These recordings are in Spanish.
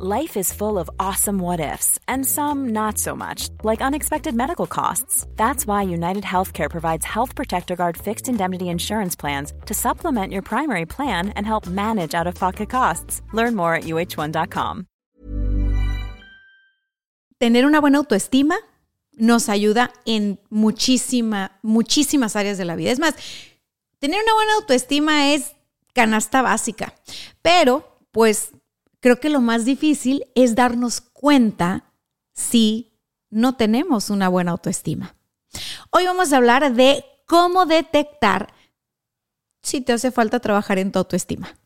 Life is full of awesome what ifs, and some not so much, like unexpected medical costs. That's why United Healthcare provides Health Protector Guard fixed indemnity insurance plans to supplement your primary plan and help manage out of pocket costs. Learn more at uh1.com. Tener una buena autoestima nos ayuda en muchísima, muchísimas áreas de la vida. Es más, tener una buena autoestima es canasta básica, pero pues creo que lo más difícil es darnos cuenta si no tenemos una buena autoestima. Hoy vamos a hablar de cómo detectar si te hace falta trabajar en tu autoestima.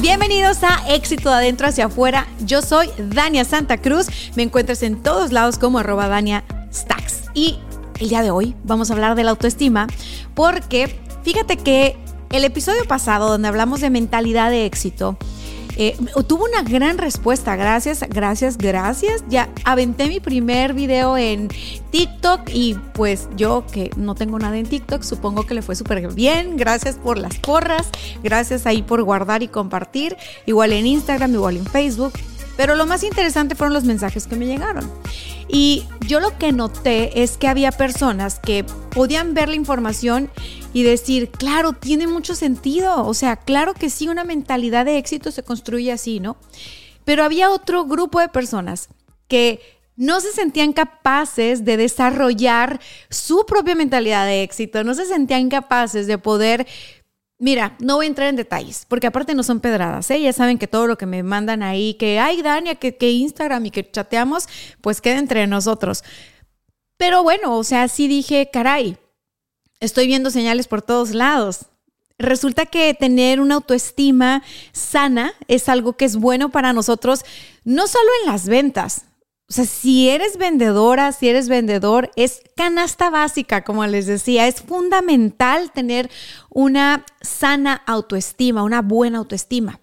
Bienvenidos a Éxito de Adentro hacia Afuera. Yo soy Dania Santa Cruz. Me encuentras en todos lados como arroba Dania Stacks. Y el día de hoy vamos a hablar de la autoestima porque fíjate que el episodio pasado donde hablamos de mentalidad de éxito, eh, tuvo una gran respuesta. Gracias, gracias, gracias. Ya aventé mi primer video en TikTok y pues yo que no tengo nada en TikTok, supongo que le fue súper bien. Gracias por las porras. Gracias ahí por guardar y compartir. Igual en Instagram, igual en Facebook. Pero lo más interesante fueron los mensajes que me llegaron. Y yo lo que noté es que había personas que podían ver la información y decir, claro, tiene mucho sentido. O sea, claro que sí, una mentalidad de éxito se construye así, ¿no? Pero había otro grupo de personas que no se sentían capaces de desarrollar su propia mentalidad de éxito, no se sentían capaces de poder Mira, no voy a entrar en detalles, porque aparte no son pedradas, ¿eh? Ya saben que todo lo que me mandan ahí, que, ay, Dania, que, que Instagram y que chateamos, pues queda entre nosotros. Pero bueno, o sea, sí dije, caray, estoy viendo señales por todos lados. Resulta que tener una autoestima sana es algo que es bueno para nosotros, no solo en las ventas, o sea, si eres vendedora, si eres vendedor, es canasta básica, como les decía, es fundamental tener una sana autoestima, una buena autoestima.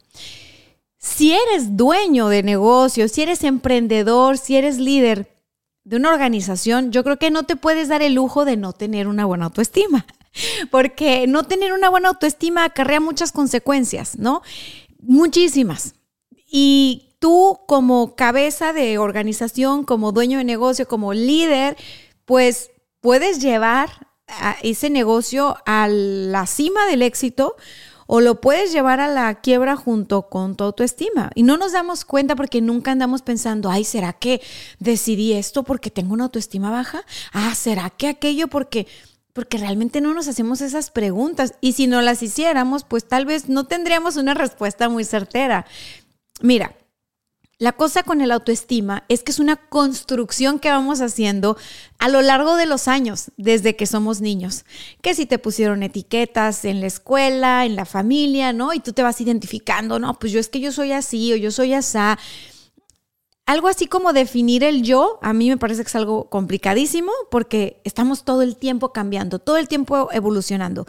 Si eres dueño de negocio, si eres emprendedor, si eres líder de una organización, yo creo que no te puedes dar el lujo de no tener una buena autoestima, porque no tener una buena autoestima acarrea muchas consecuencias, ¿no? Muchísimas. Y tú como cabeza de organización, como dueño de negocio, como líder, pues puedes llevar ese negocio a la cima del éxito o lo puedes llevar a la quiebra junto con tu autoestima. Y no nos damos cuenta porque nunca andamos pensando, ay, ¿será que decidí esto porque tengo una autoestima baja? Ah, ¿será que aquello porque... Porque realmente no nos hacemos esas preguntas. Y si no las hiciéramos, pues tal vez no tendríamos una respuesta muy certera. Mira, la cosa con el autoestima es que es una construcción que vamos haciendo a lo largo de los años, desde que somos niños. Que si te pusieron etiquetas en la escuela, en la familia, ¿no? Y tú te vas identificando, no, pues yo es que yo soy así o yo soy asá. Algo así como definir el yo, a mí me parece que es algo complicadísimo porque estamos todo el tiempo cambiando, todo el tiempo evolucionando.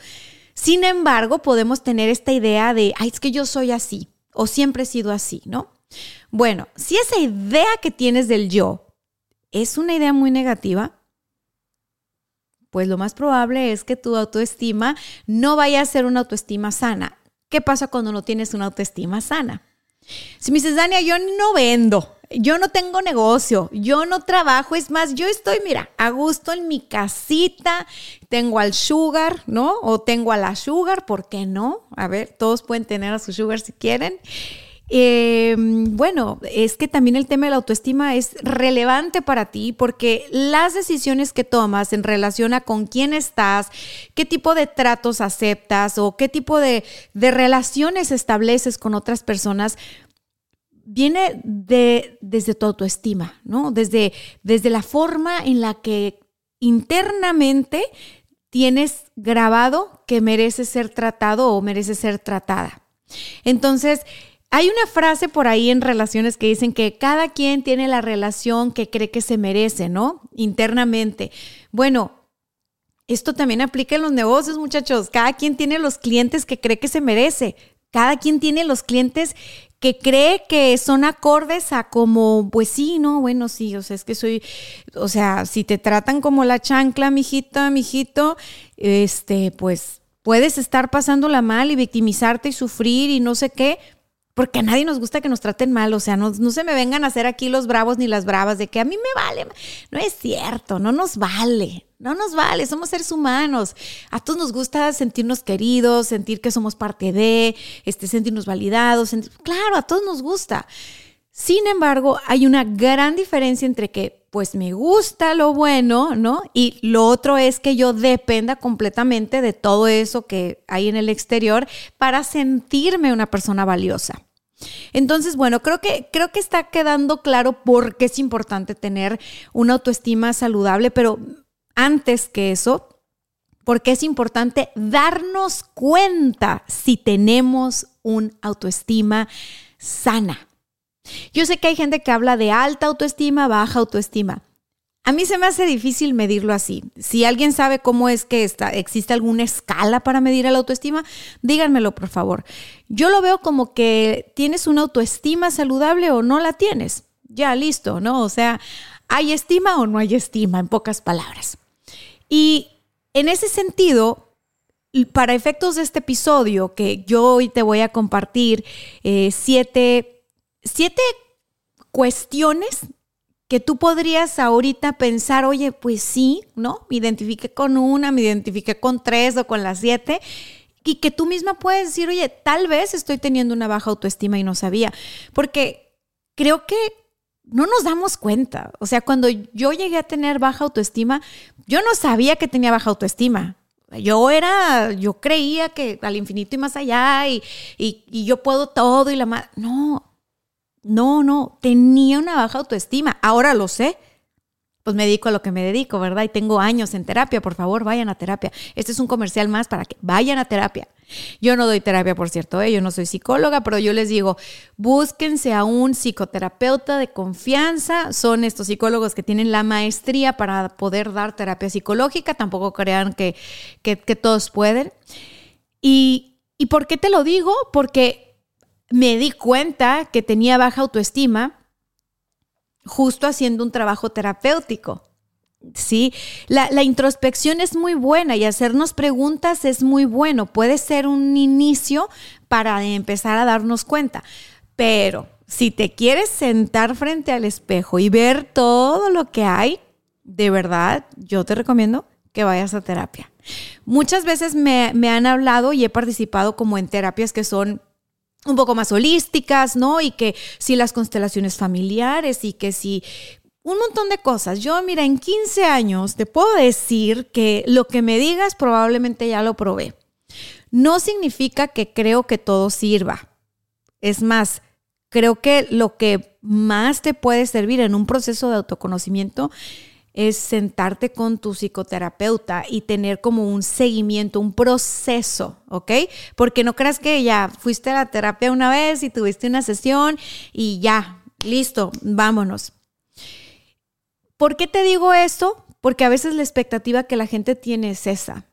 Sin embargo, podemos tener esta idea de, ay, es que yo soy así o siempre he sido así, ¿no? Bueno, si esa idea que tienes del yo es una idea muy negativa, pues lo más probable es que tu autoestima no vaya a ser una autoestima sana. ¿Qué pasa cuando no tienes una autoestima sana? Si me dices, Dania, yo no vendo, yo no tengo negocio, yo no trabajo, es más, yo estoy, mira, a gusto en mi casita, tengo al sugar, ¿no? O tengo a la sugar, ¿por qué no? A ver, todos pueden tener a su sugar si quieren. Eh, bueno, es que también el tema de la autoestima es relevante para ti porque las decisiones que tomas en relación a con quién estás, qué tipo de tratos aceptas o qué tipo de, de relaciones estableces con otras personas, viene de, desde tu autoestima, ¿no? Desde, desde la forma en la que internamente tienes grabado que mereces ser tratado o mereces ser tratada. Entonces, hay una frase por ahí en relaciones que dicen que cada quien tiene la relación que cree que se merece, ¿no? Internamente. Bueno, esto también aplica en los negocios, muchachos. Cada quien tiene los clientes que cree que se merece. Cada quien tiene los clientes que cree que son acordes a como, pues sí, no, bueno, sí, o sea, es que soy, o sea, si te tratan como la chancla, mijita, mijito, este, pues puedes estar pasándola mal y victimizarte y sufrir y no sé qué, porque a nadie nos gusta que nos traten mal, o sea, no, se me vengan a hacer aquí los bravos ni las bravas de que a mí me vale. No es cierto, no nos vale, no nos vale, somos seres humanos. A todos nos gusta sentirnos queridos, sentir que somos parte de, este, sentirnos validados. claro, a todos nos gusta. Sin embargo, hay una gran diferencia entre que pues me gusta lo bueno, ¿no? Y lo otro es que yo dependa completamente de todo eso que hay en el exterior para sentirme una persona valiosa. Entonces, bueno, creo que, creo que está quedando claro por qué es importante tener una autoestima saludable, pero antes que eso, porque es importante darnos cuenta si tenemos una autoestima sana. Yo sé que hay gente que habla de alta autoestima, baja autoestima. A mí se me hace difícil medirlo así. Si alguien sabe cómo es que está, existe alguna escala para medir la autoestima, díganmelo por favor. Yo lo veo como que tienes una autoestima saludable o no la tienes. Ya, listo, ¿no? O sea, ¿hay estima o no hay estima? En pocas palabras. Y en ese sentido, para efectos de este episodio, que yo hoy te voy a compartir eh, siete, siete cuestiones que tú podrías ahorita pensar, oye, pues sí, ¿no? Me identifiqué con una, me identifiqué con tres o con las siete. Y que tú misma puedes decir, oye, tal vez estoy teniendo una baja autoestima y no sabía. Porque creo que no nos damos cuenta. O sea, cuando yo llegué a tener baja autoestima, yo no sabía que tenía baja autoestima. Yo era, yo creía que al infinito y más allá y, y yo puedo todo y la más... No, no, no, tenía una baja autoestima. Ahora lo sé. Pues me dedico a lo que me dedico, ¿verdad? Y tengo años en terapia. Por favor, vayan a terapia. Este es un comercial más para que vayan a terapia. Yo no doy terapia, por cierto, ¿eh? yo no soy psicóloga, pero yo les digo, búsquense a un psicoterapeuta de confianza. Son estos psicólogos que tienen la maestría para poder dar terapia psicológica. Tampoco crean que, que, todos pueden. Y, ¿Y por qué te lo digo? Porque me di cuenta que tenía baja autoestima justo haciendo un trabajo terapéutico. Sí, la, introspección es muy buena y hacernos preguntas es muy bueno. Puede ser un inicio para empezar a darnos cuenta. Pero si te quieres sentar frente al espejo y ver todo lo que hay, de verdad, yo te recomiendo que vayas a terapia. Muchas veces me, me han hablado y he participado como en terapias que son un poco más holísticas, ¿no? Y que si las constelaciones familiares y que si un montón de cosas. Yo, mira, en 15 años te puedo decir que lo que me digas probablemente ya lo probé. No significa que creo que todo sirva. Es más, creo que lo que más te puede servir en un proceso de autoconocimiento es sentarte con tu psicoterapeuta y tener como un seguimiento, un proceso, ¿ok? Porque no creas que ya fuiste a la terapia una vez y tuviste una sesión y ya, listo, vámonos. ¿Por qué te digo esto? Porque a veces la expectativa que la gente tiene es esa.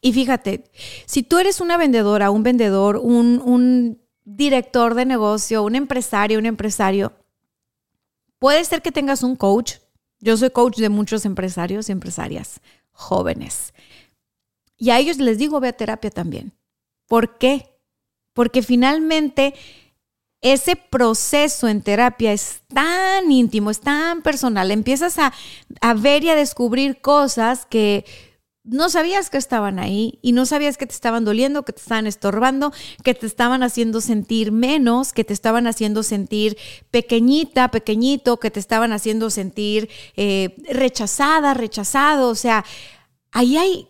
Y fíjate, si tú eres una vendedora, un vendedor, un, un director de negocio, un empresario, un empresario, puede ser que tengas un coach, yo soy coach de muchos empresarios y empresarias jóvenes. Y a ellos les digo, ve a terapia también. ¿Por qué? Porque finalmente ese proceso en terapia es tan íntimo, es tan personal. Empiezas a, a ver y a descubrir cosas que no sabías que estaban ahí y no sabías que te estaban doliendo, que te estaban estorbando, que te estaban haciendo sentir menos, que te estaban haciendo sentir pequeñita, pequeñito, que te estaban haciendo sentir eh, rechazada, rechazado. O sea, ahí hay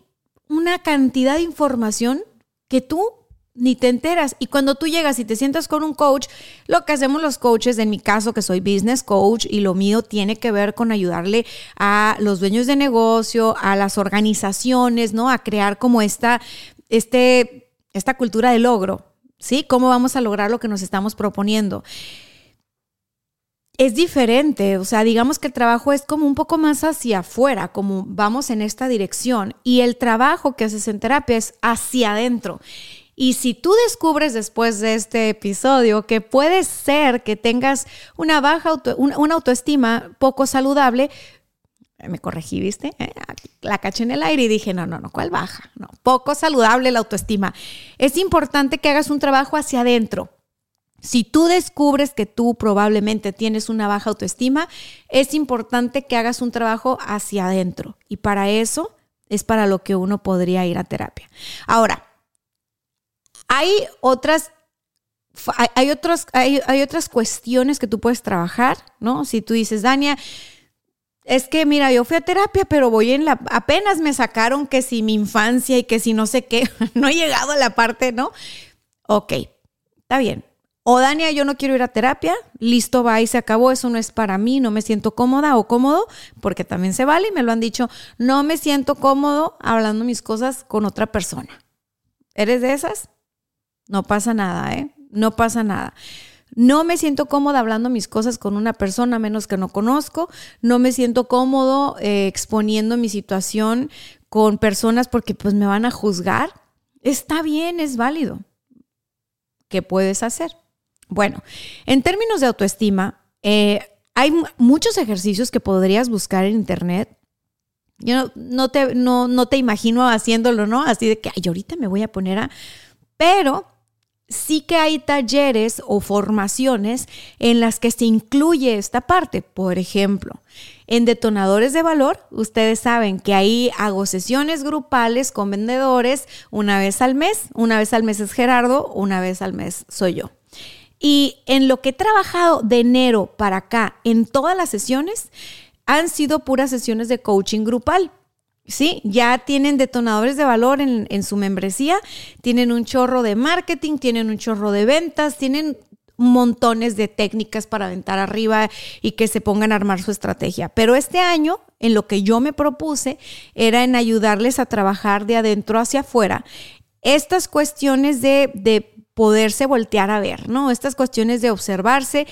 una cantidad de información que tú ni te enteras. Y cuando tú llegas y te sientas con un coach, lo que hacemos los coaches, en mi caso que soy business coach y lo mío tiene que ver con ayudarle a los dueños de negocio, a las organizaciones, ¿no? A crear como esta, este, esta cultura de logro, ¿sí? ¿Cómo vamos a lograr lo que nos estamos proponiendo? es diferente, o sea, digamos que el trabajo es como un poco más hacia afuera, como vamos en esta dirección, y el trabajo que haces en terapia es hacia adentro. Y si tú descubres después de este episodio que puede ser que tengas una baja una, autoestima poco saludable, me corregí, ¿viste? Eh, la caché en el aire y dije, no, no, no, ¿cuál baja? No, poco saludable la autoestima. Es importante que hagas un trabajo hacia adentro. Si tú descubres que tú probablemente tienes una baja autoestima, es importante que hagas un trabajo hacia adentro. Y para eso es para lo que uno podría ir a terapia. Ahora, hay otras hay, otras, hay, otras cuestiones que tú puedes trabajar, ¿no? Si tú dices, Dania, es que mira, yo fui a terapia, pero voy en la, apenas me sacaron que si mi infancia y que si no sé qué, no he llegado a la parte, ¿no? Ok, está bien. O Dania, yo no quiero ir a terapia, listo, va y se acabó, eso no es para mí, no me siento cómoda o cómodo, porque también se vale y me lo han dicho, no me siento cómodo hablando mis cosas con otra persona. ¿Eres de esas? No pasa nada, ¿eh? No pasa nada. No me siento cómoda hablando mis cosas con una persona menos que no conozco. No me siento cómodo eh, exponiendo mi situación con personas porque pues me van a juzgar. Está bien, es válido. ¿Qué puedes hacer? Bueno, en términos de autoestima, eh, hay muchos ejercicios que podrías buscar en internet. Yo no, te, no, no te imagino haciéndolo, ¿no? Así de que, ay, ahorita me voy a poner a... Pero sí que hay talleres o formaciones en las que se incluye esta parte. Por ejemplo, en detonadores de valor, ustedes saben que ahí hago sesiones grupales con vendedores una vez al mes. Una vez al mes es Gerardo, una vez al mes soy yo. Y en lo que he trabajado de enero para acá, en todas las sesiones, han sido puras sesiones de coaching grupal. Sí, ya tienen detonadores de valor en, su membresía, tienen un chorro de marketing, tienen un chorro de ventas, tienen montones de técnicas para aventar arriba y que se pongan a armar su estrategia. Pero este año, en lo que yo me propuse, era en ayudarles a trabajar de adentro hacia afuera estas cuestiones de, de poderse voltear a ver, ¿no? Estas cuestiones de observarse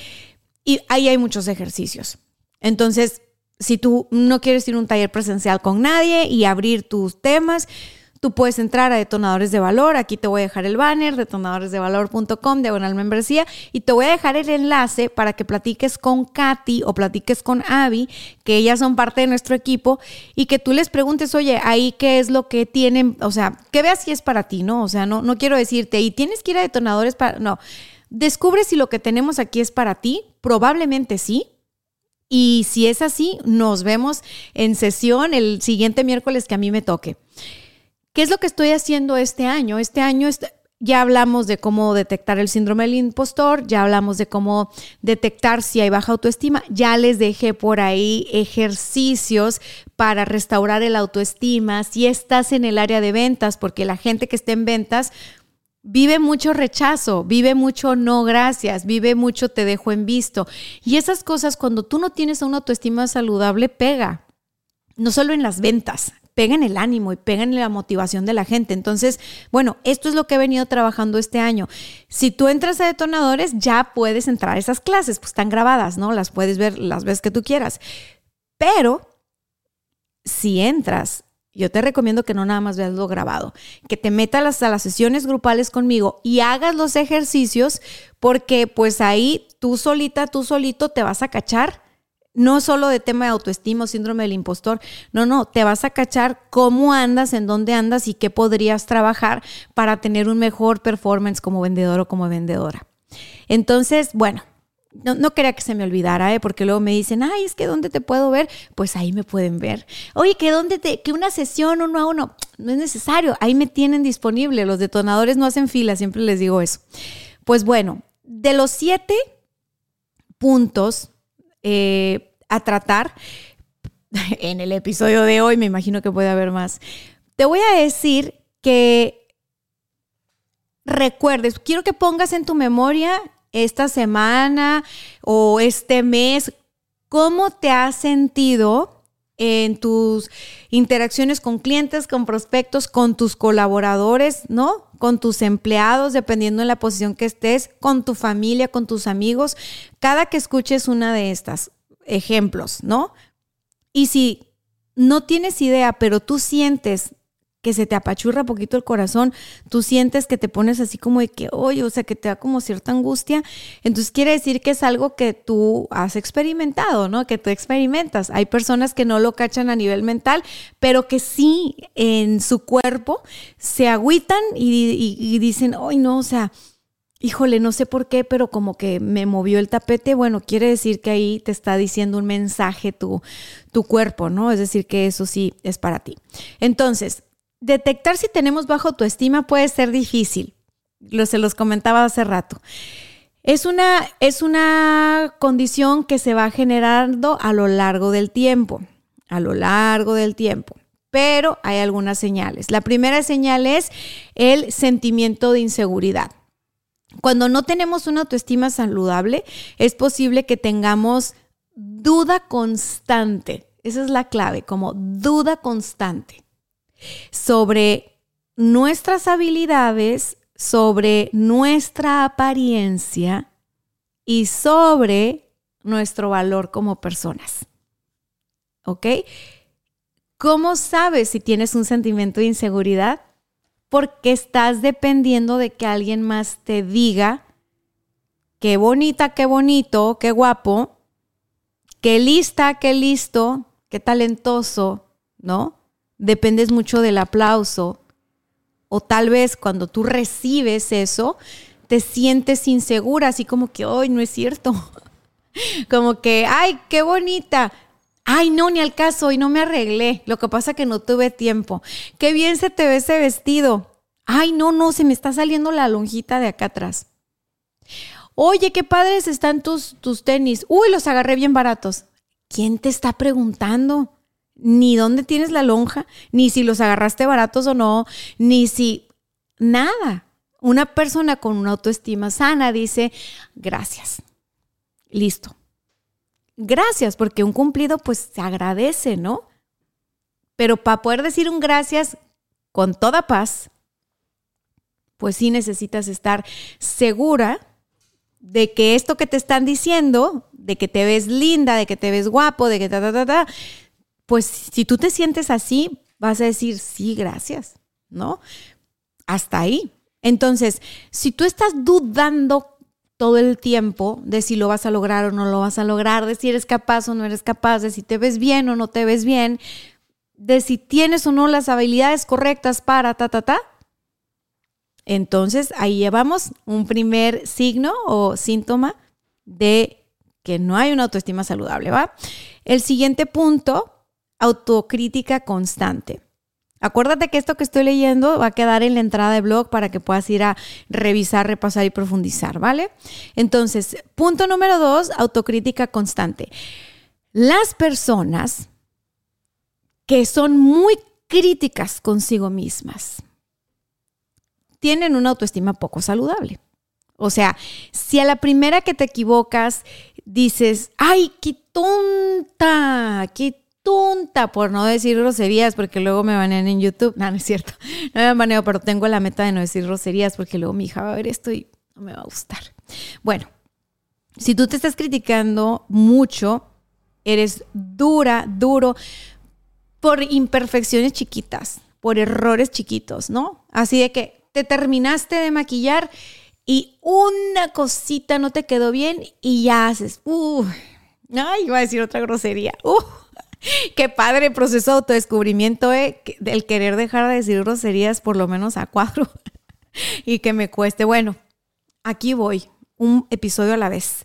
y ahí hay muchos ejercicios. Entonces, si tú no quieres ir a un taller presencial con nadie y abrir tus temas, Tú puedes entrar a Detonadores de Valor, aquí te voy a dejar el banner, detonadoresdevalor.com, diagonal membresía, y te voy a dejar el enlace para que platiques con Katy o platiques con Abby, que ellas son parte de nuestro equipo, y que tú les preguntes, oye, ahí qué es lo que tienen, o sea, que veas si es para ti, ¿no? O sea, no, no quiero decirte, y tienes que ir a Detonadores para, no, descubre si lo que tenemos aquí es para ti, probablemente sí, y si es así, nos vemos en sesión el siguiente miércoles que a mí me toque. ¿Qué es lo que estoy haciendo este año? Este año ya hablamos de cómo detectar el síndrome del impostor, ya hablamos de cómo detectar si hay baja autoestima, ya les dejé por ahí ejercicios para restaurar el autoestima, si estás en el área de ventas, porque la gente que está en ventas vive mucho rechazo, vive mucho no gracias, vive mucho te dejo en visto. Y esas cosas cuando tú no tienes una autoestima saludable pega, no solo en las ventas, pegan el ánimo y pegan la motivación de la gente. Entonces, bueno, esto es lo que he venido trabajando este año. Si tú entras a detonadores, ya puedes entrar a esas clases, pues están grabadas, ¿no? Las puedes ver las veces que tú quieras. Pero si entras yo te recomiendo que no nada más veas lo grabado, que te metas a las sesiones grupales conmigo y hagas los ejercicios porque pues ahí tú solita, tú solito te vas a cachar no solo de tema de autoestima o síndrome del impostor, no, no, te vas a cachar cómo andas, en dónde andas y qué podrías trabajar para tener un mejor performance como vendedor o como vendedora. Entonces, bueno, no, quería que se me olvidara, ¿eh? porque luego me dicen, ay, es que ¿dónde te puedo ver? Pues ahí me pueden ver. Oye, que dónde te, que una sesión uno a uno, no es necesario, ahí me tienen disponible. Los detonadores no hacen fila, siempre les digo eso. Pues bueno, de los siete puntos eh, a tratar en el episodio de hoy, me imagino que puede haber más. Te voy a decir que recuerdes, quiero que pongas en tu memoria esta semana o este mes, cómo te has sentido en tus interacciones con clientes, con prospectos, con tus colaboradores, ¿no? Con tus empleados, dependiendo de la posición que estés, con tu familia, con tus amigos. Cada que escuches una de estas ejemplos, ¿no? Y si no tienes idea, pero tú sientes que se te apachurra poquito el corazón, tú sientes que te pones así como de que, oye, o sea, que te da como cierta angustia, entonces quiere decir que es algo que tú has experimentado, ¿no? Que tú experimentas. Hay personas que no lo cachan a nivel mental, pero que sí en su cuerpo se agüitan y, dicen, ay, no, o sea, híjole, no sé por qué, pero como que me movió el tapete, bueno, quiere decir que ahí te está diciendo un mensaje tu, tu cuerpo, ¿no? Es decir, que eso sí es para ti. Entonces, detectar si tenemos bajo autoestima puede ser difícil. Lo, se los comentaba hace rato. Es una, es una condición que se va generando a lo largo del tiempo, a lo largo del tiempo. Pero hay algunas señales. La primera señal es el sentimiento de inseguridad. Cuando no tenemos una autoestima saludable, es posible que tengamos duda constante. Esa es la clave, como duda constante sobre nuestras habilidades, sobre nuestra apariencia y sobre nuestro valor como personas. ¿Ok? ¿Cómo sabes si tienes un sentimiento de inseguridad? Porque estás dependiendo de que alguien más te diga qué bonita, qué bonito, qué guapo, qué lista, qué listo, qué talentoso, ¿no? Dependes mucho del aplauso. O tal vez cuando tú recibes eso, te sientes insegura, así como que, hoy no es cierto. como que, ay, qué bonita. Ay, no, ni al caso, y no me arreglé. Lo que pasa que no tuve tiempo. Qué bien se te ve ese vestido. Ay, no, no, se me está saliendo la lonjita de acá atrás. Oye, qué padres están tus, tus tenis. Uy, los agarré bien baratos. ¿Quién te está preguntando? Ni dónde tienes la lonja, ni si los agarraste baratos o no, ni si nada. Una persona con una autoestima sana dice, gracias, listo. Gracias, porque un cumplido pues se agradece, ¿no? Pero para poder decir un gracias con toda paz, pues sí necesitas estar segura de que esto que te están diciendo, de que te ves linda, de que te ves guapo, de que ta, ta, ta, ta, pues si tú te sientes así, vas a decir, sí, gracias, ¿no? Hasta ahí. Entonces, si tú estás dudando todo el tiempo de si lo vas a lograr o no lo vas a lograr, de si eres capaz o no eres capaz, de si te ves bien o no te ves bien, de si tienes o no las habilidades correctas para ta, ta, ta, entonces ahí llevamos un primer signo o síntoma de que no hay una autoestima saludable, ¿va? El siguiente punto autocrítica constante. Acuérdate que esto que estoy leyendo va a quedar en la entrada de blog para que puedas ir a revisar, repasar y profundizar, ¿vale? Entonces, punto número dos, autocrítica constante. Las personas que son muy críticas consigo mismas tienen una autoestima poco saludable. O sea, si a la primera que te equivocas dices, ay, qué tonta, qué tonta, por no decir groserías, porque luego me banean en YouTube. No, no es cierto. No me baneo, pero tengo la meta de no decir groserías, porque luego mi hija va a ver esto y no me va a gustar. Bueno, si tú te estás criticando mucho, eres dura, duro, por imperfecciones chiquitas, por errores chiquitos, ¿no? Así de que te terminaste de maquillar y una cosita no te quedó bien y ya haces, uy, ay, iba a decir otra grosería, uh, Qué padre proceso de autodescubrimiento, eh, del querer dejar de decir groserías por lo menos a cuatro y que me cueste. Bueno, aquí voy, un episodio a la vez.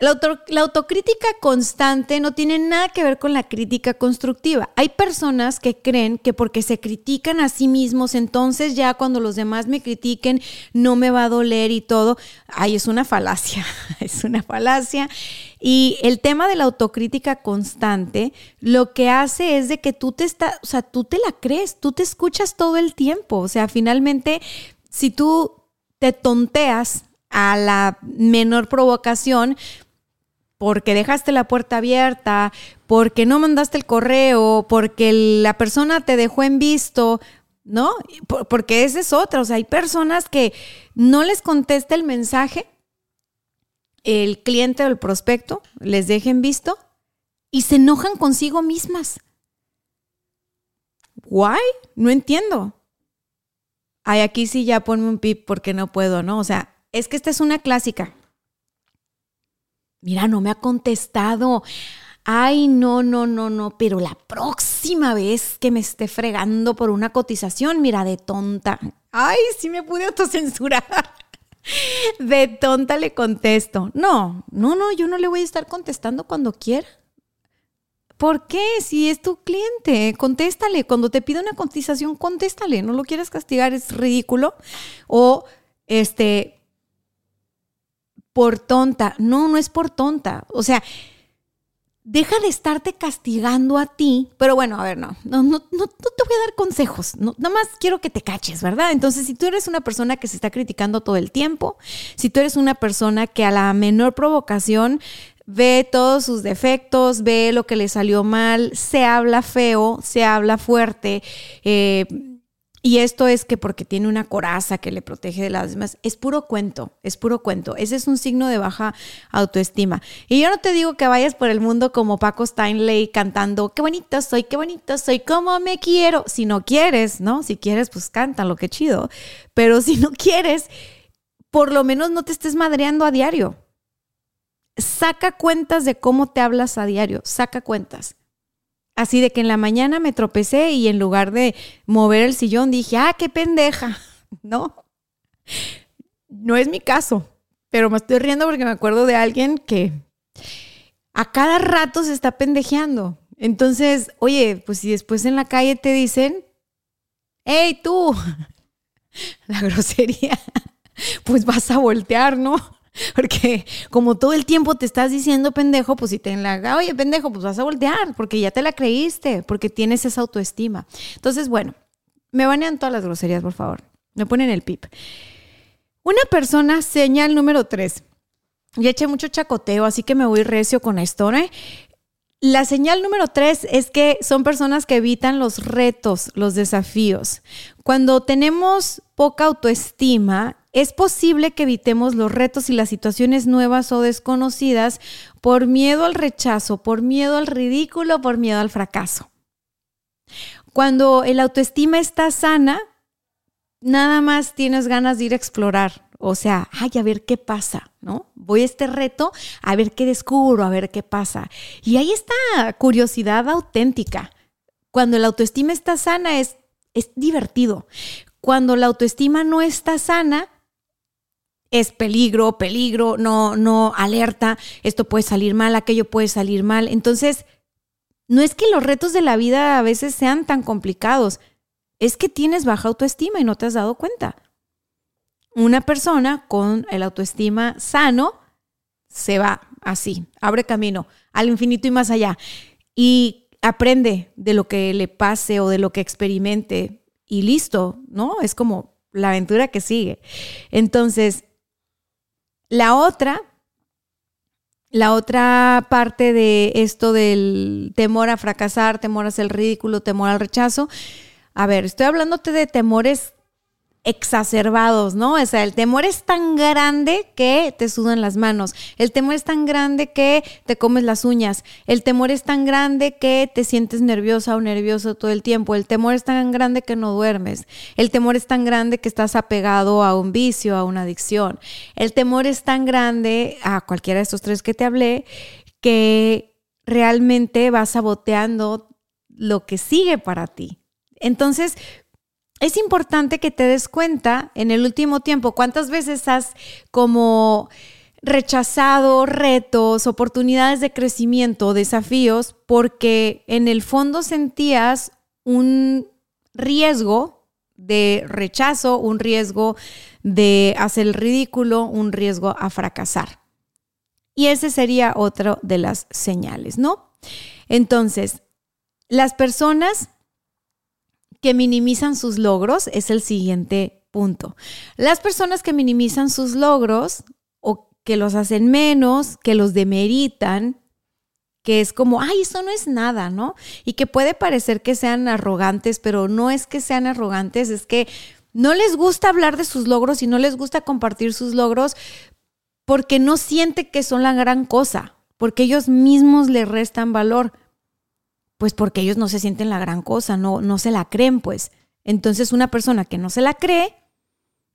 La, la, autocrítica constante no tiene nada que ver con la crítica constructiva. Hay personas que creen que porque se critican a sí mismos, entonces ya cuando los demás me critiquen no me va a doler y todo. Ay, es una falacia, es una falacia. Y el tema de la autocrítica constante lo que hace es de que tú te estás, o sea, tú te la crees, tú te escuchas todo el tiempo. O sea, finalmente, si tú te tonteas a la menor provocación, porque dejaste la puerta abierta, porque no mandaste el correo, porque la persona te dejó en visto, ¿no? Porque esa es otra, o sea, hay personas que no les contesta el mensaje, el cliente o el prospecto les dejen visto y se enojan consigo mismas. ¿Why? No entiendo. Ay, aquí sí ya ponme un pip porque no puedo, ¿no? O sea, es que esta es una clásica. Mira, no me ha contestado. Ay, no, no, no, no, pero la próxima vez que me esté fregando por una cotización, mira, de tonta. Ay, sí me pude autocensurar. De tonta le contesto. No, no, no, yo no le voy a estar contestando cuando quiera. ¿Por qué? Si es tu cliente, contéstale. Cuando te pida una cotización, contéstale. No lo quieres castigar, es ridículo. O, este, por tonta. No, no es por tonta. O sea, deja de estarte castigando a ti. Pero bueno, a ver, no, no, no, no, te voy a dar consejos. No, nada más quiero que te caches, ¿verdad? Entonces, si tú eres una persona que se está criticando todo el tiempo, si tú eres una persona que a la menor provocación ve todos sus defectos, ve lo que le salió mal, se habla feo, se habla fuerte. Eh, y esto es que porque tiene una coraza que le protege de las demás, es puro cuento, es puro cuento. Ese es un signo de baja autoestima. Y yo no te digo que vayas por el mundo como Paco Steinley cantando, qué bonito soy, qué bonito soy, cómo me quiero. Si no quieres, ¿no? Si quieres, pues lo que chido. Pero si no quieres, por lo menos no te estés madreando a diario saca cuentas de cómo te hablas a diario, saca cuentas. Así de que en la mañana me tropecé y en lugar de mover el sillón dije, ah, qué pendeja. No, no es mi caso, pero me estoy riendo porque me acuerdo de alguien que a cada rato se está pendejeando. Entonces, oye, pues si después en la calle te dicen, hey tú, la grosería, pues vas a voltear, ¿no? Porque como todo el tiempo te estás diciendo pendejo, pues si te enlaga, oye pendejo, pues vas a voltear, porque ya te la creíste, porque tienes esa autoestima. Entonces, bueno, me banean todas las groserías, por favor. Me ponen el pip. Una persona, señal número tres. Ya eché mucho chacoteo, así que me voy recio con esto, ¿no? La señal número tres es que son personas que evitan los retos, los desafíos. Cuando tenemos poca autoestima, es posible que evitemos los retos y las situaciones nuevas o desconocidas por miedo al rechazo, por miedo al ridículo, por miedo al fracaso. Cuando el autoestima está sana, nada más tienes ganas de ir a explorar. O sea, ay, a ver qué pasa, ¿no? Voy a este reto a ver qué descubro, a ver qué pasa. Y ahí está curiosidad auténtica. Cuando la autoestima está sana es, es divertido. Cuando la autoestima no está sana, es peligro, peligro, no, no, alerta, esto puede salir mal, aquello puede salir mal. Entonces, no es que los retos de la vida a veces sean tan complicados, es que tienes baja autoestima y no te has dado cuenta. Una persona con el autoestima sano se va así, abre camino al infinito y más allá y aprende de lo que le pase o de lo que experimente y listo, ¿no? Es como la aventura que sigue. Entonces, la otra, la otra parte de esto del temor a fracasar, temor a hacer ridículo, temor al rechazo. A ver, estoy hablándote de temores exacerbados, ¿no? O sea, el temor es tan grande que te sudan las manos, el temor es tan grande que te comes las uñas, el temor es tan grande que te sientes nerviosa o nervioso todo el tiempo, el temor es tan grande que no duermes, el temor es tan grande que estás apegado a un vicio, a una adicción, el temor es tan grande a cualquiera de estos tres que te hablé que realmente vas saboteando lo que sigue para ti. Entonces, es importante que te des cuenta en el último tiempo cuántas veces has como rechazado retos, oportunidades de crecimiento, desafíos, porque en el fondo sentías un riesgo de rechazo, un riesgo de hacer el ridículo, un riesgo a fracasar. Y ese sería otro de las señales, ¿no? Entonces, las personas que minimizan sus logros es el siguiente punto. Las personas que minimizan sus logros o que los hacen menos, que los demeritan, que es como, ay, eso no es nada, ¿no? Y que puede parecer que sean arrogantes, pero no es que sean arrogantes, es que no les gusta hablar de sus logros y no les gusta compartir sus logros porque no siente que son la gran cosa, porque ellos mismos le restan valor. Pues porque ellos no se sienten la gran cosa, no, no se la creen, pues. Entonces una persona que no se la cree,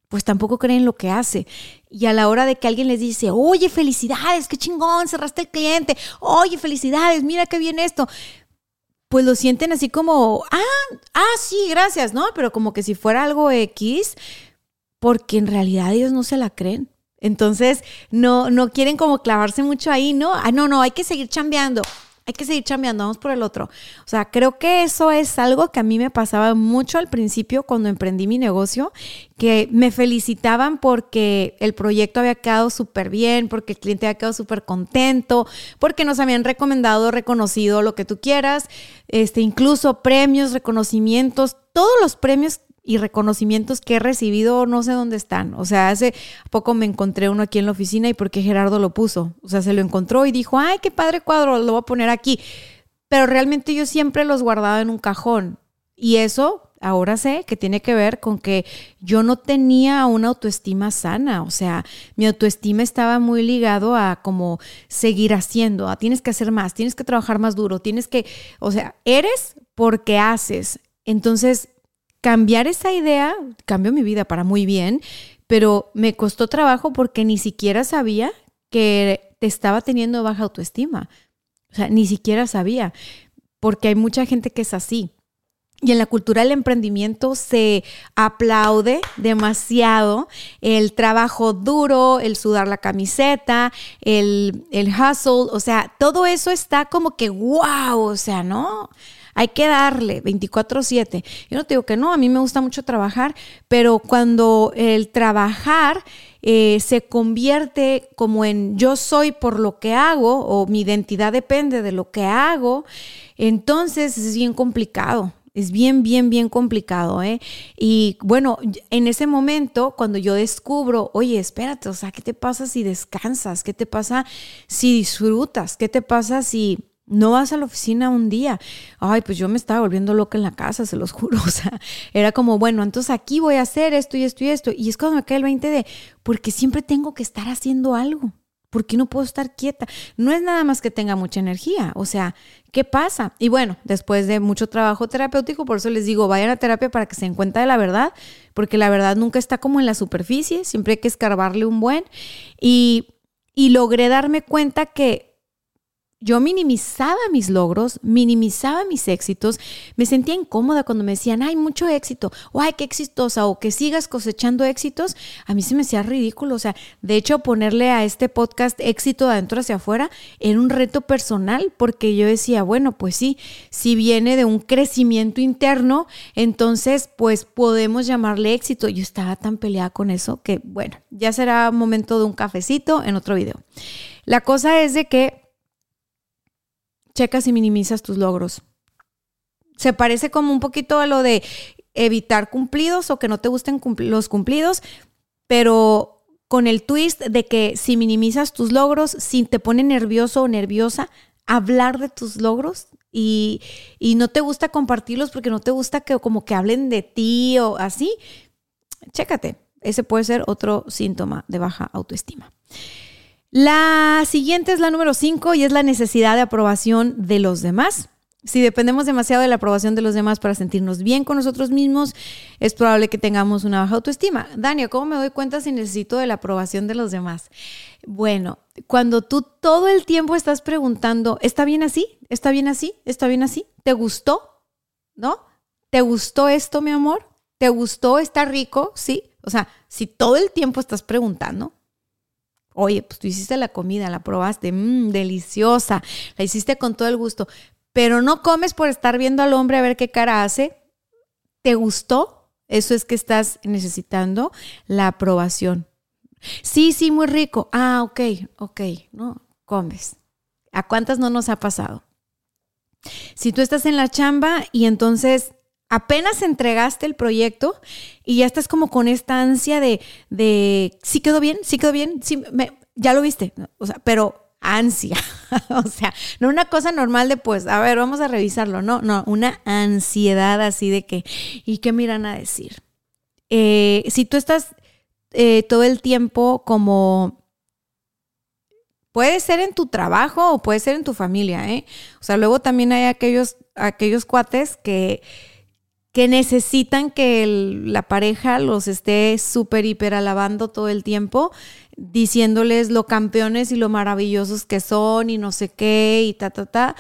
pues tampoco creen lo que hace. Y a la hora de que alguien les dice, oye, felicidades, qué chingón, cerraste el cliente, oye, felicidades, mira qué bien esto, pues lo sienten así como, ah, ah, sí, gracias, ¿no? Pero como que si fuera algo X, porque en realidad ellos no se la creen. Entonces, no, no quieren como clavarse mucho ahí, ¿no? Ah, no, no, hay que seguir chambeando hay que seguir chambeando, vamos por el otro. O sea, creo que eso es algo que a mí me pasaba mucho al principio cuando emprendí mi negocio, que me felicitaban porque el proyecto había quedado súper bien, porque el cliente había quedado súper contento, porque nos habían recomendado, reconocido lo que tú quieras, este, incluso premios, reconocimientos, todos los premios y reconocimientos que he recibido no sé dónde están. O sea, hace poco me encontré uno aquí en la oficina y porque Gerardo lo puso. O sea, se lo encontró y dijo, ay, qué padre cuadro, lo voy a poner aquí. Pero realmente yo siempre los guardaba en un cajón. Y eso ahora sé que tiene que ver con que yo no tenía una autoestima sana, o sea, mi autoestima estaba muy ligado a como seguir haciendo, a tienes que hacer más, tienes que trabajar más duro, tienes que, o sea, eres porque haces. Entonces, cambiar esa idea cambió mi vida para muy bien, pero me costó trabajo porque ni siquiera sabía que te estaba teniendo baja autoestima. O sea, ni siquiera sabía, porque hay mucha gente que es así. Y en la cultura del emprendimiento se aplaude demasiado el trabajo duro, el sudar la camiseta, el, el hustle, o sea, todo eso está como que wow, o sea, ¿no? Hay que darle 24/7. Yo no te digo que no, a mí me gusta mucho trabajar, pero cuando el trabajar eh, se convierte como en yo soy por lo que hago o mi identidad depende de lo que hago, entonces es bien complicado. Es bien, bien, bien complicado, ¿eh? Y bueno, en ese momento, cuando yo descubro, oye, espérate, o sea, ¿qué te pasa si descansas? ¿Qué te pasa si disfrutas? ¿Qué te pasa si no vas a la oficina un día. Ay, pues yo me estaba volviendo loca en la casa, se los juro. O sea, era como, bueno, entonces aquí voy a hacer esto y esto y esto. Y es cuando me cae el 20 de, porque siempre tengo que estar haciendo algo. porque no puedo estar quieta? No es nada más que tenga mucha energía. O sea, ¿qué pasa? Y bueno, después de mucho trabajo terapéutico, por eso les digo, vayan a terapia para que se den cuenta de la verdad, porque la verdad nunca está como en la superficie, siempre hay que escarbarle un buen. Y, y logré darme cuenta que yo minimizaba mis logros, minimizaba mis éxitos, me sentía incómoda cuando me decían, ay, mucho éxito, o ay, qué exitosa, o que sigas cosechando éxitos, a mí se me hacía ridículo. O sea, de hecho, ponerle a este podcast éxito de adentro hacia afuera era un reto personal, porque yo decía, bueno, pues sí, si viene de un crecimiento interno, entonces, pues podemos llamarle éxito. Yo estaba tan peleada con eso que, bueno, ya será momento de un cafecito en otro video. La cosa es de que checas y minimizas tus logros. Se parece como un poquito a lo de evitar cumplidos o que no te gusten los cumplidos, pero con el twist de que si minimizas tus logros, si te pone nervioso o nerviosa, hablar de tus logros y, y, no te gusta compartirlos porque no te gusta que como que hablen de ti o así, chécate. Ese puede ser otro síntoma de baja autoestima. La siguiente es la número 5 y es la necesidad de aprobación de los demás. Si dependemos demasiado de la aprobación de los demás para sentirnos bien con nosotros mismos, es probable que tengamos una baja autoestima. Dania, ¿cómo me doy cuenta si necesito de la aprobación de los demás? Bueno, cuando tú todo el tiempo estás preguntando, ¿está bien así? ¿Está bien así? ¿Está bien así? ¿Te gustó? ¿No? ¿Te gustó esto, mi amor? ¿Te gustó? ¿Está rico? Sí. O sea, si todo el tiempo estás preguntando, Oye, pues tú hiciste la comida, la probaste, mmm, deliciosa, la hiciste con todo el gusto, pero no comes por estar viendo al hombre a ver qué cara hace. ¿Te gustó? Eso es que estás necesitando la aprobación. Sí, sí, muy rico. Ah, ok, ok, no, comes. ¿A cuántas no nos ha pasado? Si tú estás en la chamba y entonces apenas entregaste el proyecto y ya estás como con esta ansia de, de sí quedó bien, sí quedó bien, sí, ya lo viste, o sea, pero ansia, o sea, no una cosa normal de pues, a ver, vamos a revisarlo, no, no, una ansiedad así de que, ¿y qué miran a decir? Eh, si tú estás eh, todo el tiempo como Puede ser en tu trabajo o puede ser en tu familia, ¿eh? O sea, luego también hay aquellos, aquellos cuates que, que necesitan que la pareja los esté súper, hiper alabando todo el tiempo, diciéndoles lo campeones y lo maravillosos que son y no sé qué y ta, ta, ta.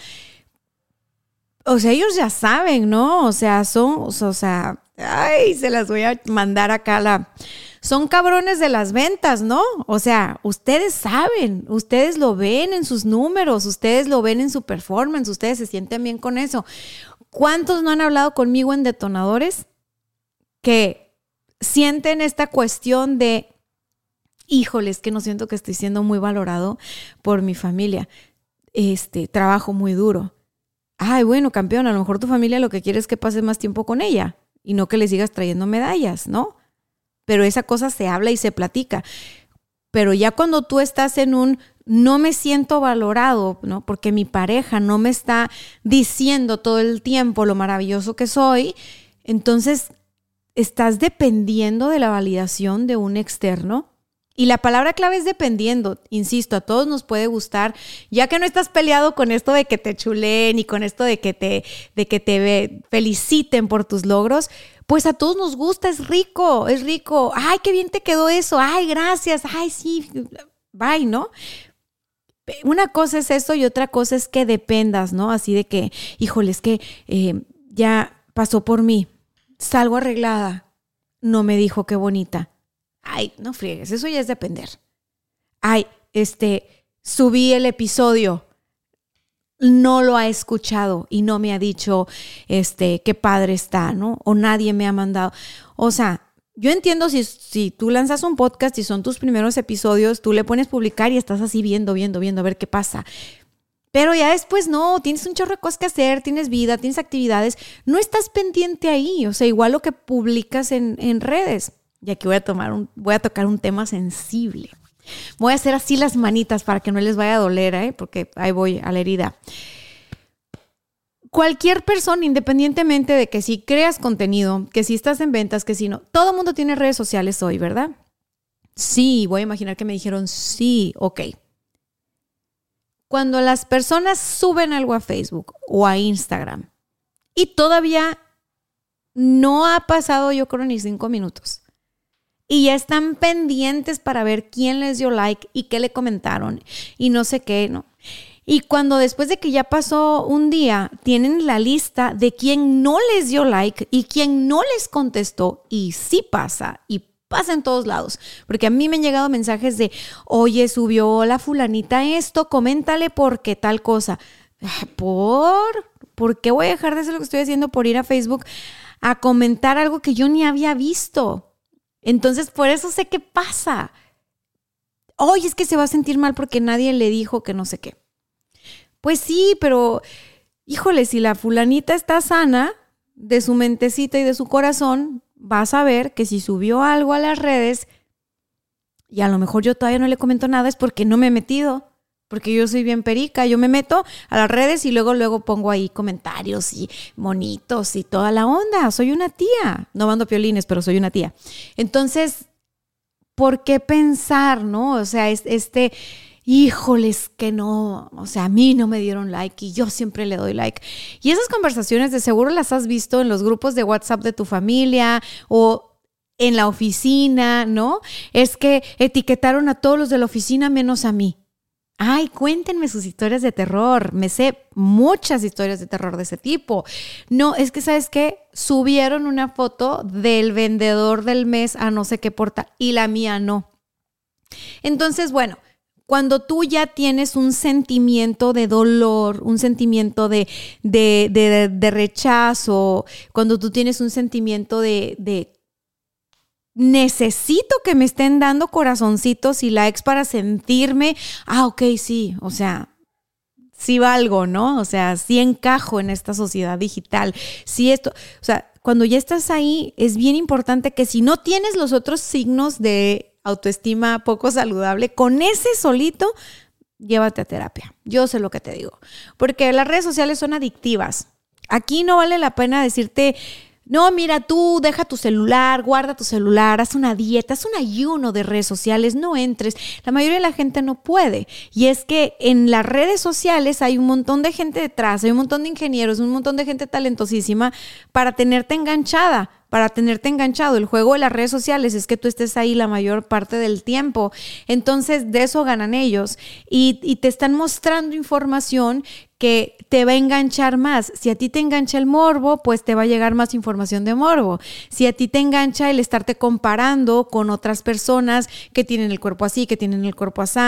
O sea, ellos ya saben, ¿no? O sea, son, o sea, ay, se las voy a mandar acá la son cabrones de las ventas, ¿no? O sea, ustedes saben, ustedes lo ven en sus números, ustedes lo ven en su performance, ustedes se sienten bien con eso. ¿Cuántos no han hablado conmigo en detonadores que sienten esta cuestión de, híjoles, que no siento que estoy siendo muy valorado por mi familia? Este, trabajo muy duro. Ay, bueno, campeón, a lo mejor tu familia lo que quiere es que pases más tiempo con ella y no que le sigas trayendo medallas, ¿no? pero esa cosa se habla y se platica. Pero ya cuando tú estás en un no me siento valorado, ¿no? Porque mi pareja no me está diciendo todo el tiempo lo maravilloso que soy, entonces estás dependiendo de la validación de un externo. Y la palabra clave es dependiendo, insisto, a todos nos puede gustar, ya que no estás peleado con esto de que te chulen y con esto de que te, de que te feliciten por tus logros, pues a todos nos gusta, es rico, es rico. Ay, qué bien te quedó eso. Ay, gracias. Ay, sí. Bye, ¿no? Una cosa es eso y otra cosa es que dependas, ¿no? Así de que, híjole, es que eh, ya pasó por mí, salgo arreglada, no me dijo qué bonita. Ay, no friegues, eso ya es depender. Ay, este, subí el episodio, no lo ha escuchado y no me ha dicho, este, qué padre está, ¿no? O nadie me ha mandado. O sea, yo entiendo si, si tú lanzas un podcast y son tus primeros episodios, tú le pones publicar y estás así viendo, viendo, viendo, a ver qué pasa. Pero ya después no, tienes un chorro de cosas que hacer, tienes vida, tienes actividades, no estás pendiente ahí, o sea, igual lo que publicas en, en redes. Y aquí voy a, tomar un, voy a tocar un tema sensible. Voy a hacer así las manitas para que no les vaya a doler, ¿eh? porque ahí voy a la herida. Cualquier persona, independientemente de que si creas contenido, que si estás en ventas, que si no, todo el mundo tiene redes sociales hoy, ¿verdad? Sí, voy a imaginar que me dijeron sí, ok. Cuando las personas suben algo a Facebook o a Instagram y todavía no ha pasado, yo creo, ni cinco minutos y ya están pendientes para ver quién les dio like y qué le comentaron y no sé qué, ¿no? Y cuando después de que ya pasó un día, tienen la lista de quién no les dio like y quién no les contestó y sí pasa y pasa en todos lados, porque a mí me han llegado mensajes de, oye, subió la fulanita esto, coméntale por qué tal cosa. Ah, ¿Por? ¿Por qué voy a dejar de hacer lo que estoy haciendo por ir a Facebook a comentar algo que yo ni había visto? Entonces, por eso sé qué pasa. Oye, es que se va a sentir mal porque nadie le dijo que no sé qué. Pues sí, pero híjole, si la fulanita está sana de su mentecita y de su corazón, va a saber que si subió algo a las redes y a lo mejor yo todavía no le comento nada es porque no me he metido porque yo soy bien perica, yo me meto a las redes y luego luego pongo ahí comentarios y monitos y toda la onda, soy una tía, no mando piolines, pero soy una tía. Entonces, ¿por qué pensar, no? O sea, este híjoles que no, o sea, a mí no me dieron like y yo siempre le doy like. Y esas conversaciones de seguro las has visto en los grupos de WhatsApp de tu familia o en la oficina, ¿no? Es que etiquetaron a todos los de la oficina menos a mí. Ay, cuéntenme sus historias de terror. Me sé muchas historias de terror de ese tipo. No, es que, ¿sabes qué? Subieron una foto del vendedor del mes a no sé qué porta y la mía no. Entonces, bueno, cuando tú ya tienes un sentimiento de dolor, un sentimiento de, de, rechazo, cuando tú tienes un sentimiento de, de necesito que me estén dando corazoncitos y likes para sentirme, ah, ok, sí, o sea, sí valgo, ¿no? O sea, sí encajo en esta sociedad digital, sí esto, o sea, cuando ya estás ahí, es bien importante que si no tienes los otros signos de autoestima poco saludable, con ese solito, llévate a terapia. Yo sé lo que te digo, porque las redes sociales son adictivas. Aquí no vale la pena decirte no, mira, tú deja tu celular, guarda tu celular, haz una dieta, haz un ayuno de redes sociales, no entres. La mayoría de la gente no puede. Y es que en las redes sociales hay un montón de gente detrás, hay un montón de ingenieros, un montón de gente talentosísima para tenerte enganchada para tenerte enganchado. El juego de las redes sociales es que tú estés ahí la mayor parte del tiempo. Entonces, de eso ganan ellos. Y, te están mostrando información que te va a enganchar más. Si a ti te engancha el morbo, pues te va a llegar más información de morbo. Si a ti te engancha el estarte comparando con otras personas que tienen el cuerpo así, que tienen el cuerpo así,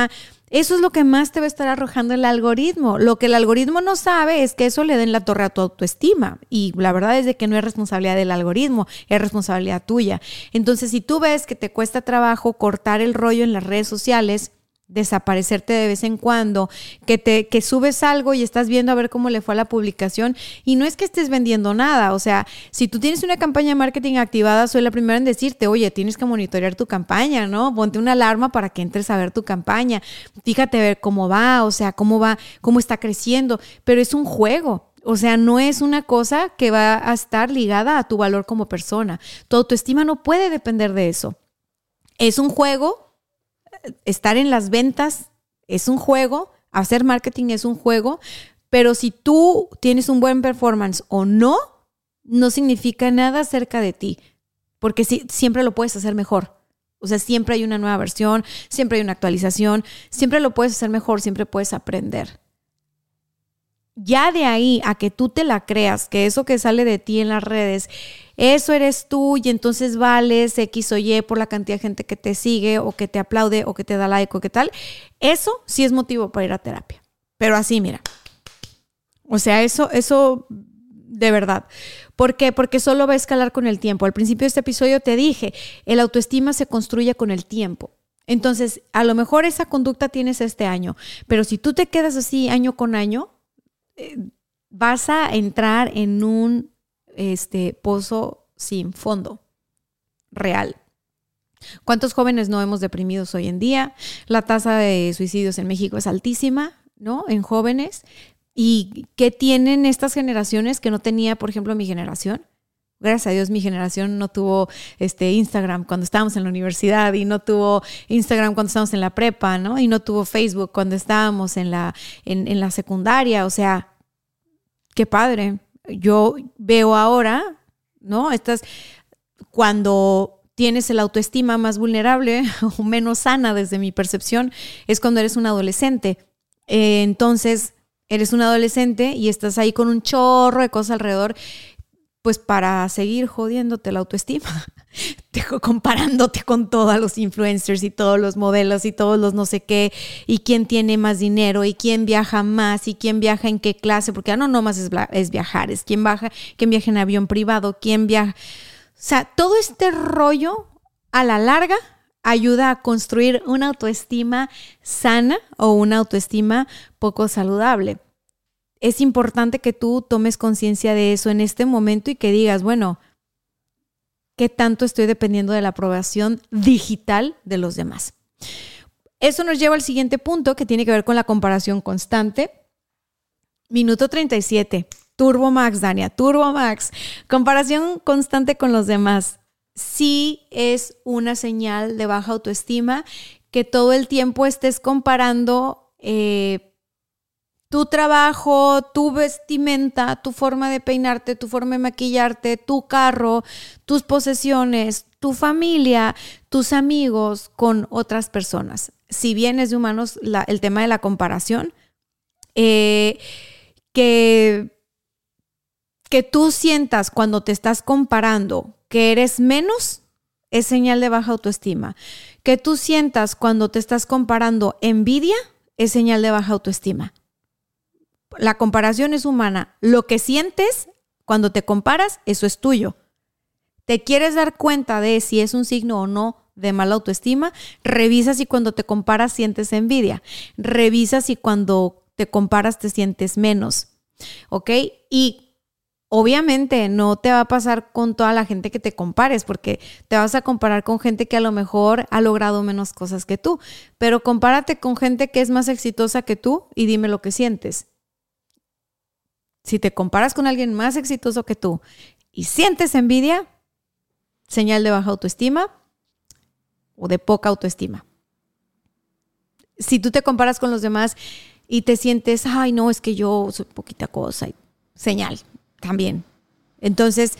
eso es lo que más te va a estar arrojando el algoritmo. Lo que el algoritmo no sabe es que eso le den la torre a tu autoestima. Y la verdad es de que no es responsabilidad del algoritmo, es responsabilidad tuya. Entonces, si tú ves que te cuesta trabajo cortar el rollo en las redes sociales, desaparecerte de vez en cuando, que te que subes algo y estás viendo a ver cómo le fue a la publicación y no es que estés vendiendo nada, o sea, si tú tienes una campaña de marketing activada, soy la primera en decirte, "Oye, tienes que monitorear tu campaña, ¿no? Ponte una alarma para que entres a ver tu campaña. Fíjate ver cómo va, o sea, cómo va, cómo está creciendo, pero es un juego. O sea, no es una cosa que va a estar ligada a tu valor como persona. Tu autoestima no puede depender de eso. Es un juego estar en las ventas es un juego, hacer marketing es un juego, pero si tú tienes un buen performance o no, no significa nada acerca de ti, porque siempre lo puedes hacer mejor. O sea, siempre hay una nueva versión, siempre hay una actualización, siempre lo puedes hacer mejor, siempre puedes aprender. Ya de ahí a que tú te la creas, que eso que sale de ti en las redes eso eres tú y entonces vales X o Y por la cantidad de gente que te sigue o que te aplaude o que te da like o qué tal. Eso sí es motivo para ir a terapia. Pero así, mira. O sea, eso, eso de verdad. ¿Por qué? Porque solo va a escalar con el tiempo. Al principio de este episodio te dije, el autoestima se construye con el tiempo. Entonces, a lo mejor esa conducta tienes este año, pero si tú te quedas así año con año, eh, vas a entrar en un este pozo sin fondo real. ¿Cuántos jóvenes no hemos deprimidos hoy en día? La tasa de suicidios en México es altísima, ¿no? En jóvenes. ¿Y qué tienen estas generaciones que no tenía, por ejemplo, mi generación? Gracias a Dios mi generación no tuvo este Instagram cuando estábamos en la universidad y no tuvo Instagram cuando estábamos en la prepa, ¿no? Y no tuvo Facebook cuando estábamos en la, en, en la secundaria. O sea, qué padre yo veo ahora, ¿no? Estás cuando tienes el autoestima más vulnerable o menos sana desde mi percepción, es cuando eres un adolescente. Eh, entonces, eres un adolescente y estás ahí con un chorro de cosas alrededor pues para seguir jodiéndote la autoestima, comparándote con todos los influencers y todos los modelos y todos los no sé qué, y quién tiene más dinero y quién viaja más y quién viaja en qué clase, porque ya no nomás es, es viajar, es quién, baja, quién viaja en avión privado, quién viaja. O sea, todo este rollo a la larga ayuda a construir una autoestima sana o una autoestima poco saludable es importante que tú tomes conciencia de eso en este momento y que digas, bueno, ¿qué tanto estoy dependiendo de la aprobación digital de los demás? Eso nos lleva al siguiente punto que tiene que ver con la comparación constante. Minuto 37. Turbo Max, Dania, Turbo Max. Comparación constante con los demás. Sí es una señal de baja autoestima que todo el tiempo estés comparando eh, tu trabajo, tu vestimenta, tu forma de peinarte, tu forma de maquillarte, tu carro, tus posesiones, tu familia, tus amigos con otras personas. Si bien es de humanos el tema de la comparación, eh, que, que tú sientas cuando te estás comparando que eres menos, es señal de baja autoestima. Que tú sientas cuando te estás comparando envidia, es señal de baja autoestima la comparación es humana. Lo que sientes cuando te comparas, eso es tuyo. ¿Te quieres dar cuenta de si es un signo o no de mala autoestima? Revisa si cuando te comparas sientes envidia. Revisa si cuando te comparas te sientes menos. ¿Ok? Y obviamente no te va a pasar con toda la gente que te compares, porque te vas a comparar con gente que a lo mejor ha logrado menos cosas que tú. Pero compárate con gente que es más exitosa que tú y dime lo que sientes. Si te comparas con alguien más exitoso que tú y sientes envidia, señal de baja autoestima o de poca autoestima. Si tú te comparas con los demás y te sientes, ay, no, es que yo soy poquita cosa, señal también. Entonces,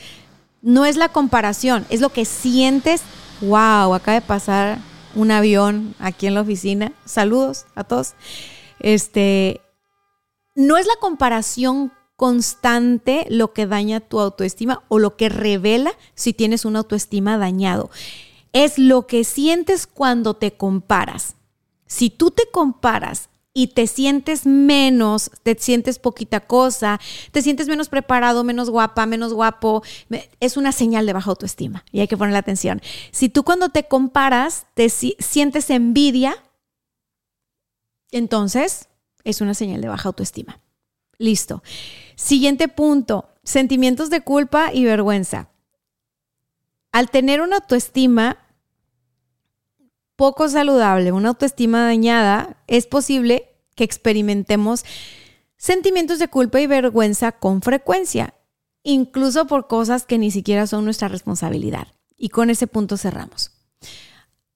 no es la comparación, es lo que sientes. Wow, acaba de pasar un avión aquí en la oficina. Saludos a todos. Este, no es la comparación constante lo que daña tu autoestima o lo que revela si tienes una autoestima dañado. Es lo que sientes cuando te comparas. Si tú te comparas y te sientes menos, te sientes poquita cosa, te sientes menos preparado, menos guapa, menos guapo, es una señal de baja autoestima y hay que ponerle atención. Si tú cuando te comparas te sientes envidia, entonces es una señal de baja autoestima. Listo. Siguiente punto, sentimientos de culpa y vergüenza. Al tener una autoestima poco saludable, una autoestima dañada, es posible que experimentemos sentimientos de culpa y vergüenza con frecuencia, incluso por cosas que ni siquiera son nuestra responsabilidad. Y con ese punto cerramos.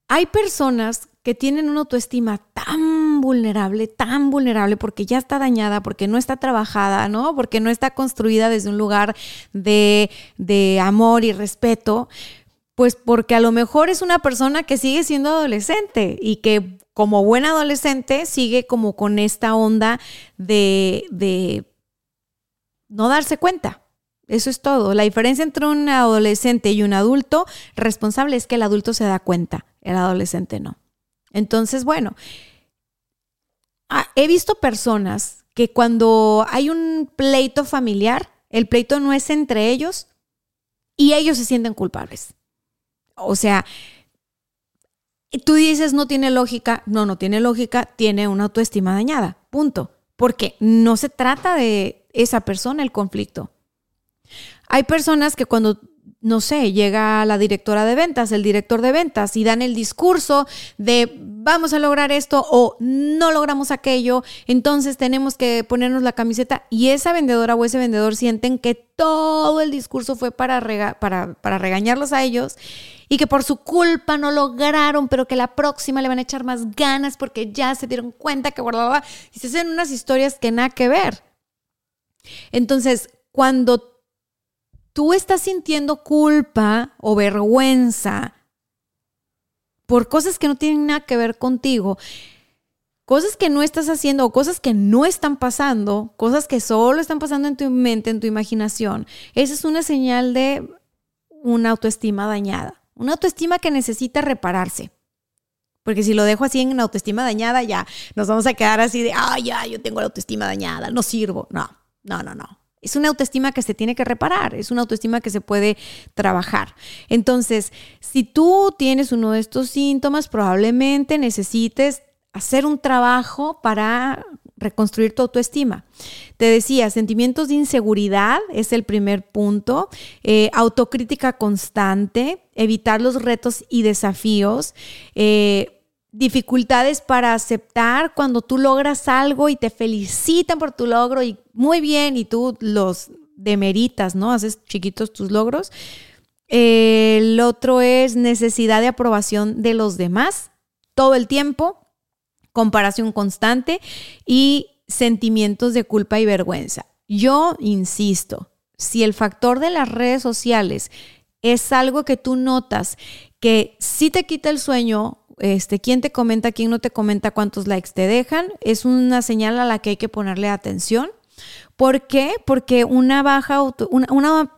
Hay personas que tienen una autoestima tan vulnerable, tan vulnerable, porque ya está dañada, porque no está trabajada, ¿no? Porque no está construida desde un lugar de, de amor y respeto, pues porque a lo mejor es una persona que sigue siendo adolescente y que como buen adolescente sigue como con esta onda de, de no darse cuenta. Eso es todo. La diferencia entre un adolescente y un adulto responsable es que el adulto se da cuenta, el adolescente no. Entonces, bueno, ah, he visto personas que cuando hay un pleito familiar, el pleito no es entre ellos y ellos se sienten culpables. O sea, tú dices no tiene lógica, no, no tiene lógica, tiene una autoestima dañada, punto. Porque no se trata de esa persona el conflicto. Hay personas que cuando no sé, llega la directora de ventas, el director de ventas y dan el discurso de vamos a lograr esto o no logramos aquello, entonces tenemos que ponernos la camiseta y esa vendedora o ese vendedor sienten que todo el discurso fue para, para, para regañarlos a ellos y que por su culpa no lograron, pero que la próxima le van a echar más ganas porque ya se dieron cuenta que y se hacen unas historias que nada que ver. Entonces, cuando tú estás sintiendo culpa o vergüenza por cosas que no tienen nada que ver contigo, cosas que no estás haciendo o cosas que no están pasando, cosas que solo están pasando en tu mente, en tu imaginación, esa es una señal de una autoestima dañada, una autoestima que necesita repararse. Porque si lo dejo así en autoestima dañada, ya nos vamos a quedar así de, ah, ya, yo tengo la autoestima dañada, no sirvo. No, no, no, no. Es una autoestima que se tiene que reparar, es una autoestima que se puede trabajar. Entonces, si tú tienes uno de estos síntomas, probablemente necesites hacer un trabajo para reconstruir tu autoestima. Te decía, sentimientos de inseguridad es el primer punto, eh, autocrítica constante, evitar los retos y desafíos, eh, dificultades para aceptar cuando tú logras algo y te felicitan por tu logro y muy bien y tú los demeritas, ¿no? Haces chiquitos tus logros. El otro es necesidad de aprobación de los demás todo el tiempo, comparación constante y sentimientos de culpa y vergüenza. Yo insisto, si el factor de las redes sociales es algo que tú notas que sí te quita el sueño este, quién te comenta, quién no te comenta, cuántos likes te dejan, es una señal a la que hay que ponerle atención. ¿Por qué? Porque una baja auto, una, una.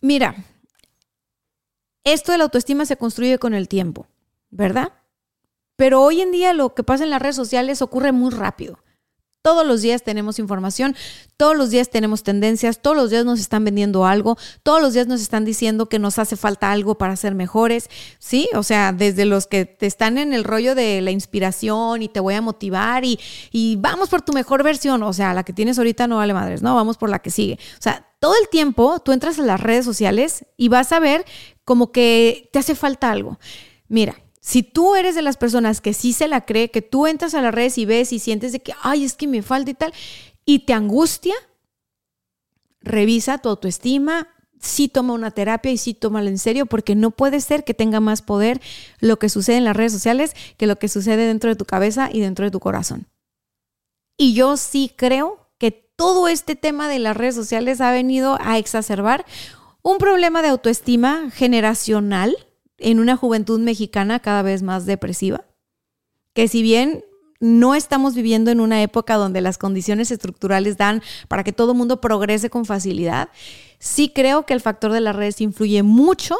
Mira, esto de la autoestima se construye con el tiempo, ¿verdad? Pero hoy en día lo que pasa en las redes sociales ocurre muy rápido. Todos los días tenemos información, todos los días tenemos tendencias, todos los días nos están vendiendo algo, todos los días nos están diciendo que nos hace falta algo para ser mejores, ¿sí? O sea, desde los que te están en el rollo de la inspiración y te voy a motivar y, y vamos por tu mejor versión, o sea, la que tienes ahorita no vale madres, ¿no? Vamos por la que sigue. O sea, todo el tiempo tú entras a las redes sociales y vas a ver como que te hace falta algo. Mira, si tú eres de las personas que sí se la cree, que tú entras a las redes y ves y sientes de que, ay, es que me falta y tal, y te angustia, revisa tu autoestima, sí toma una terapia y sí tómalo en serio porque no puede ser que tenga más poder lo que sucede en las redes sociales que lo que sucede dentro de tu cabeza y dentro de tu corazón. Y yo sí creo que todo este tema de las redes sociales ha venido a exacerbar un problema de autoestima generacional en una juventud mexicana cada vez más depresiva, que si bien no estamos viviendo en una época donde las condiciones estructurales dan para que todo el mundo progrese con facilidad, sí creo que el factor de las redes influye mucho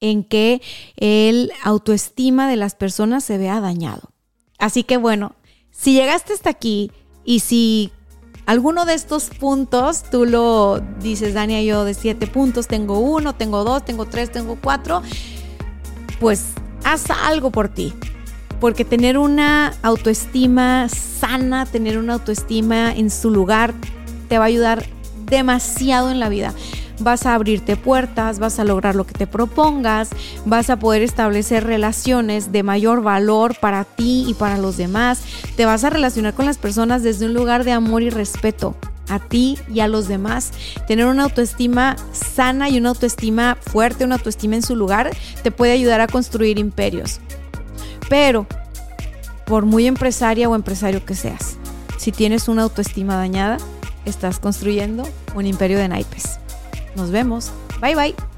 en que el autoestima de las personas se vea dañado. Así que bueno, si llegaste hasta aquí y si alguno de estos puntos tú lo dices, Dania, yo de siete puntos tengo uno, tengo dos, tengo tres, tengo cuatro, pues haz algo por ti. Porque tener una autoestima sana, tener una autoestima en su lugar, te va a ayudar demasiado en la vida. Vas a abrirte puertas, vas a lograr lo que te propongas, vas a poder establecer relaciones de mayor valor para ti y para los demás. Te vas a relacionar con las personas desde un lugar de amor y respeto a ti y a los demás. Tener una autoestima sana y una autoestima fuerte, una autoestima en su lugar, te puede ayudar a construir imperios. Pero, por muy empresaria o empresario que seas, si tienes una autoestima dañada, estás construyendo un imperio de naipes. Nos vemos. Bye bye.